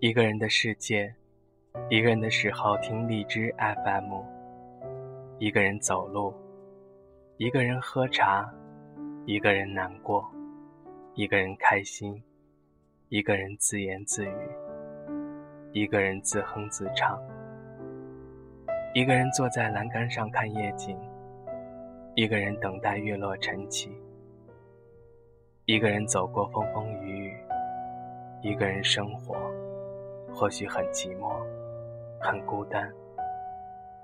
一个人的世界，一个人的时候听荔枝 FM。一个人走路，一个人喝茶，一个人难过，一个人开心，一个人自言自语，一个人自哼自唱。一个人坐在栏杆上看夜景，一个人等待月落晨起。一个人走过风风雨雨，一个人生活，或许很寂寞，很孤单，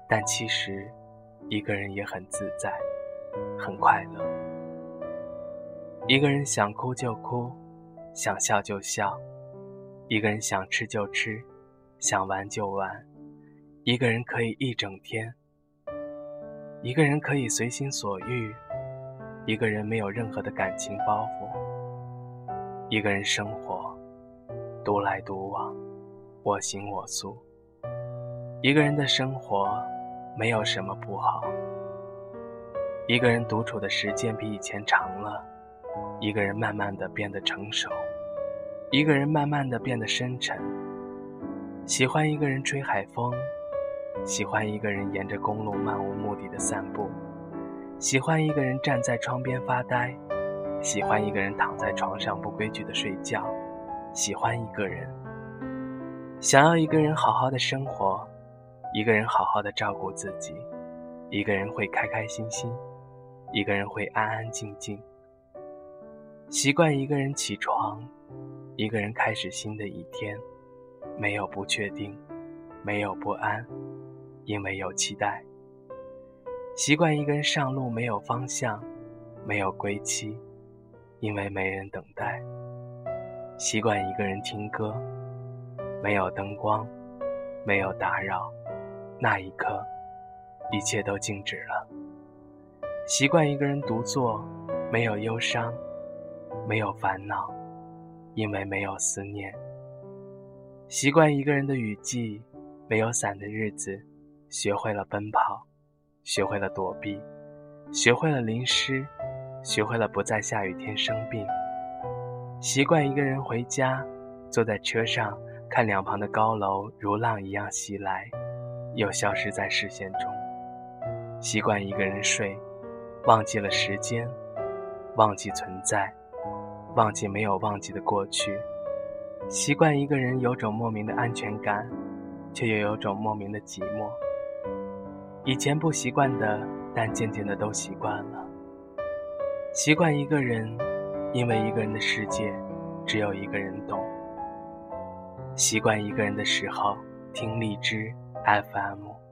但其实，一个人也很自在，很快乐。一个人想哭就哭，想笑就笑，一个人想吃就吃，想玩就玩，一个人可以一整天，一个人可以随心所欲。一个人没有任何的感情包袱，一个人生活，独来独往，我行我素。一个人的生活没有什么不好。一个人独处的时间比以前长了，一个人慢慢的变得成熟，一个人慢慢的变得深沉。喜欢一个人吹海风，喜欢一个人沿着公路漫无目的的散步。喜欢一个人站在窗边发呆，喜欢一个人躺在床上不规矩的睡觉，喜欢一个人，想要一个人好好的生活，一个人好好的照顾自己，一个人会开开心心，一个人会安安静静。习惯一个人起床，一个人开始新的一天，没有不确定，没有不安，因为有期待。习惯一个人上路，没有方向，没有归期，因为没人等待。习惯一个人听歌，没有灯光，没有打扰，那一刻，一切都静止了。习惯一个人独坐，没有忧伤，没有烦恼，因为没有思念。习惯一个人的雨季，没有伞的日子，学会了奔跑。学会了躲避，学会了淋湿，学会了不在下雨天生病。习惯一个人回家，坐在车上看两旁的高楼如浪一样袭来，又消失在视线中。习惯一个人睡，忘记了时间，忘记存在，忘记没有忘记的过去。习惯一个人有种莫名的安全感，却又有种莫名的寂寞。以前不习惯的，但渐渐的都习惯了。习惯一个人，因为一个人的世界只有一个人懂。习惯一个人的时候，听荔枝 FM。